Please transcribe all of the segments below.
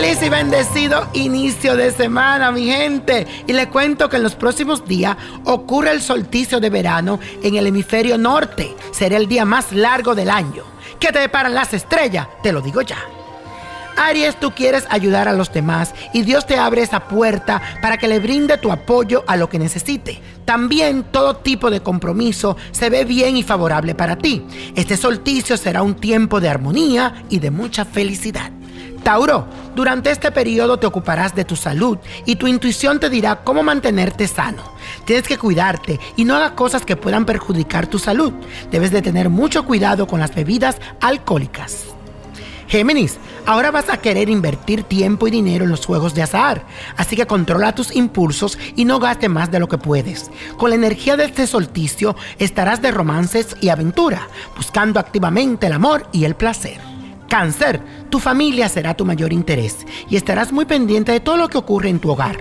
Feliz y bendecido inicio de semana, mi gente. Y le cuento que en los próximos días ocurre el solsticio de verano en el hemisferio norte. Será el día más largo del año. ¿Qué te deparan las estrellas? Te lo digo ya. Aries, tú quieres ayudar a los demás y Dios te abre esa puerta para que le brinde tu apoyo a lo que necesite. También todo tipo de compromiso se ve bien y favorable para ti. Este solsticio será un tiempo de armonía y de mucha felicidad. Tauro, durante este periodo te ocuparás de tu salud y tu intuición te dirá cómo mantenerte sano. Tienes que cuidarte y no hagas cosas que puedan perjudicar tu salud. Debes de tener mucho cuidado con las bebidas alcohólicas. Géminis, ahora vas a querer invertir tiempo y dinero en los juegos de azar, así que controla tus impulsos y no gaste más de lo que puedes. Con la energía de este solsticio estarás de romances y aventura, buscando activamente el amor y el placer. Cáncer, tu familia será tu mayor interés y estarás muy pendiente de todo lo que ocurre en tu hogar.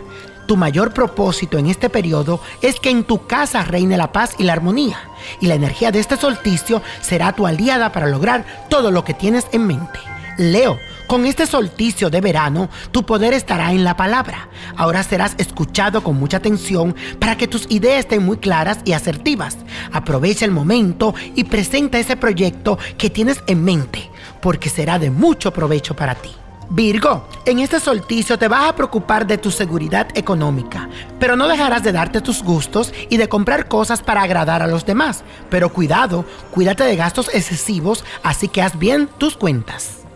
Tu mayor propósito en este periodo es que en tu casa reine la paz y la armonía, y la energía de este solsticio será tu aliada para lograr todo lo que tienes en mente. Leo, con este solsticio de verano, tu poder estará en la palabra. Ahora serás escuchado con mucha atención para que tus ideas estén muy claras y asertivas. Aprovecha el momento y presenta ese proyecto que tienes en mente, porque será de mucho provecho para ti. Virgo, en este solsticio te vas a preocupar de tu seguridad económica, pero no dejarás de darte tus gustos y de comprar cosas para agradar a los demás. Pero cuidado, cuídate de gastos excesivos, así que haz bien tus cuentas.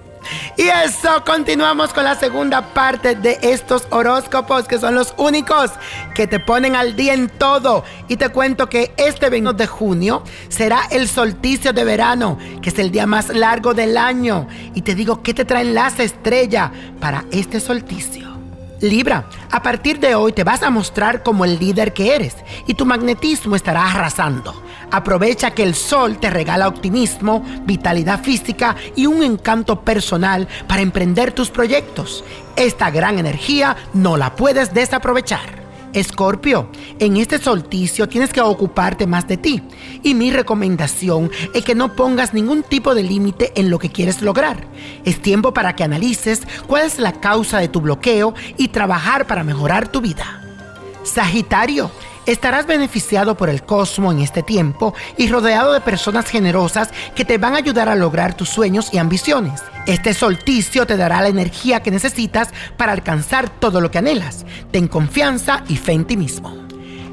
Y eso, continuamos con la segunda parte de estos horóscopos que son los únicos que te ponen al día en todo. Y te cuento que este 20 de junio será el solsticio de verano, que es el día más largo del año. Y te digo qué te traen las estrellas para este solsticio. Libra, a partir de hoy te vas a mostrar como el líder que eres y tu magnetismo estará arrasando. Aprovecha que el sol te regala optimismo, vitalidad física y un encanto personal para emprender tus proyectos. Esta gran energía no la puedes desaprovechar. Escorpio, en este solsticio tienes que ocuparte más de ti. Y mi recomendación es que no pongas ningún tipo de límite en lo que quieres lograr. Es tiempo para que analices cuál es la causa de tu bloqueo y trabajar para mejorar tu vida. Sagitario, Estarás beneficiado por el cosmos en este tiempo y rodeado de personas generosas que te van a ayudar a lograr tus sueños y ambiciones. Este solsticio te dará la energía que necesitas para alcanzar todo lo que anhelas. Ten confianza y fe en ti mismo.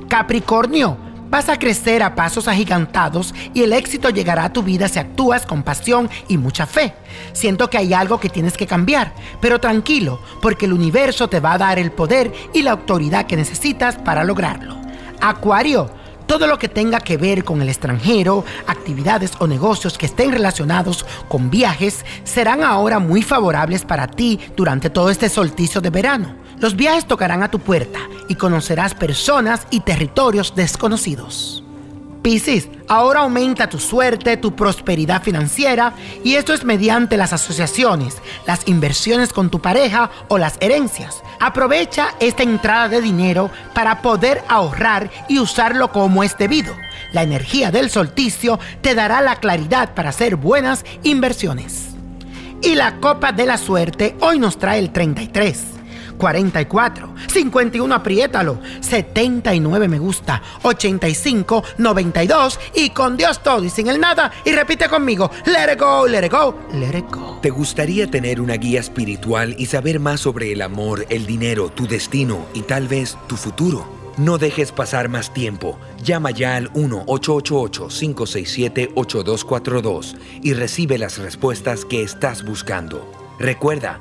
Capricornio, vas a crecer a pasos agigantados y el éxito llegará a tu vida si actúas con pasión y mucha fe. Siento que hay algo que tienes que cambiar, pero tranquilo, porque el universo te va a dar el poder y la autoridad que necesitas para lograrlo. Acuario, todo lo que tenga que ver con el extranjero, actividades o negocios que estén relacionados con viajes, serán ahora muy favorables para ti durante todo este solsticio de verano. Los viajes tocarán a tu puerta y conocerás personas y territorios desconocidos. Piscis, ahora aumenta tu suerte, tu prosperidad financiera y esto es mediante las asociaciones, las inversiones con tu pareja o las herencias. Aprovecha esta entrada de dinero para poder ahorrar y usarlo como es debido. La energía del solsticio te dará la claridad para hacer buenas inversiones. Y la copa de la suerte hoy nos trae el 33. 44, 51 apriétalo, 79 me gusta, 85, 92 y con Dios todo y sin el nada y repite conmigo, let it go, let it go, let it go. ¿Te gustaría tener una guía espiritual y saber más sobre el amor, el dinero, tu destino y tal vez tu futuro? No dejes pasar más tiempo. Llama ya al 1-888-567-8242 y recibe las respuestas que estás buscando. Recuerda,